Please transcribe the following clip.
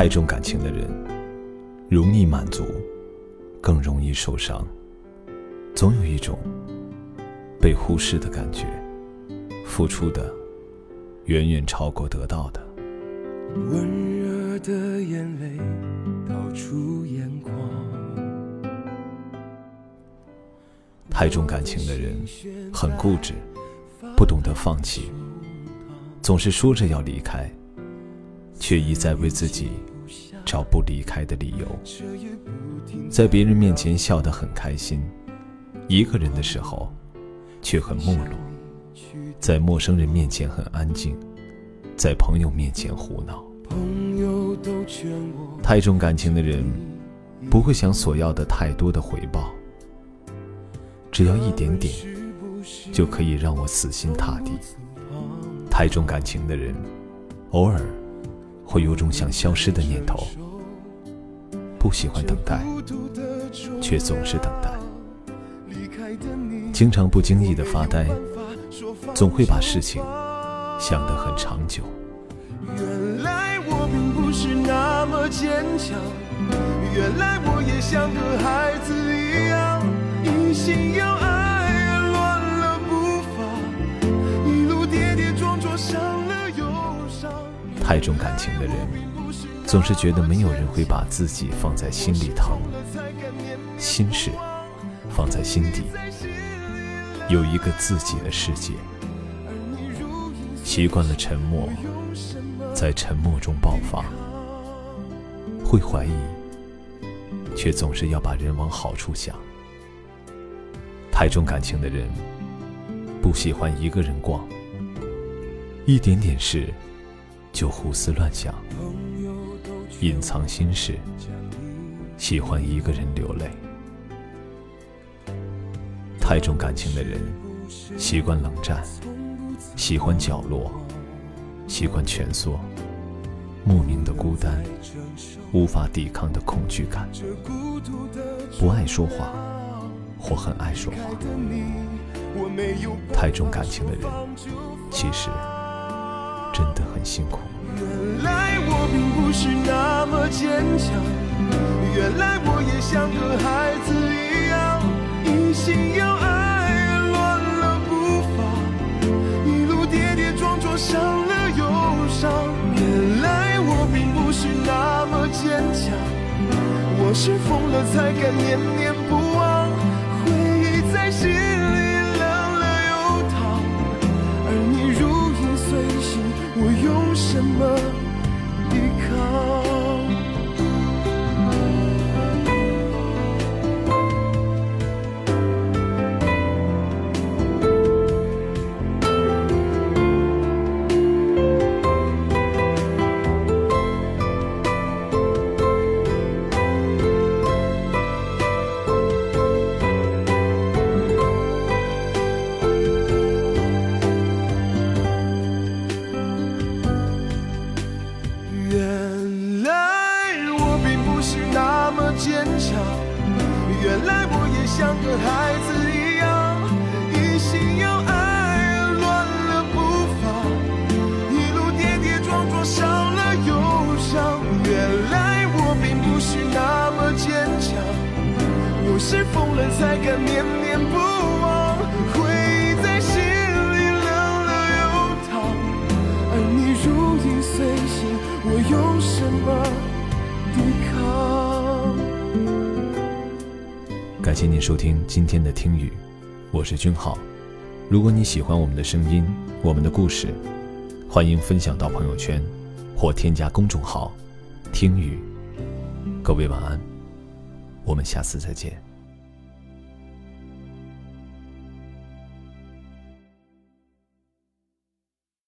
太重感情的人，容易满足，更容易受伤。总有一种被忽视的感觉，付出的远远超过得到的。温热的眼泪逃出眼眶。太重感情的人很固执，不懂得放弃，总是说着要离开，却一再为自己找不离开的理由。在别人面前笑得很开心，一个人的时候却很没落；在陌生人面前很安静。在朋友面前胡闹，太重感情的人不会想索要的太多的回报，只要一点点就可以让我死心塌地。太重感情的人偶尔会有种想消失的念头，不喜欢等待，却总是等待，经常不经意的发呆，总会把事情。想得很长久。原来我并不是那么坚强，原来我也像个孩子一样，一心要太重感情的人，总是觉得没有人会把自己放在心里疼，心事放在心底，有一个自己的世界。习惯了沉默，在沉默中爆发，会怀疑，却总是要把人往好处想。太重感情的人，不喜欢一个人逛，一点点事就胡思乱想，隐藏心事，喜欢一个人流泪。太重感情的人，习惯冷战。喜欢角落，习惯蜷缩，莫名的孤单，无法抵抗的恐惧感，不爱说话，或很爱说话。太重感情的人，其实很辛苦。原来我并不是那么坚强，原来我也像个孩子一样，一心要爱乱了步伐，一路跌跌撞撞。伤了忧伤，原来我并不是那么坚强，我是疯了才敢念念不忘，是疯了才敢念念不忘，回忆在心里冷了又烫，而你如影随形，我用什么抵抗？感谢您收听今天的听雨，我是君浩。如果你喜欢我们的声音，我们的故事，欢迎分享到朋友圈或添加公众号“听雨”。各位晚安，我们下次再见。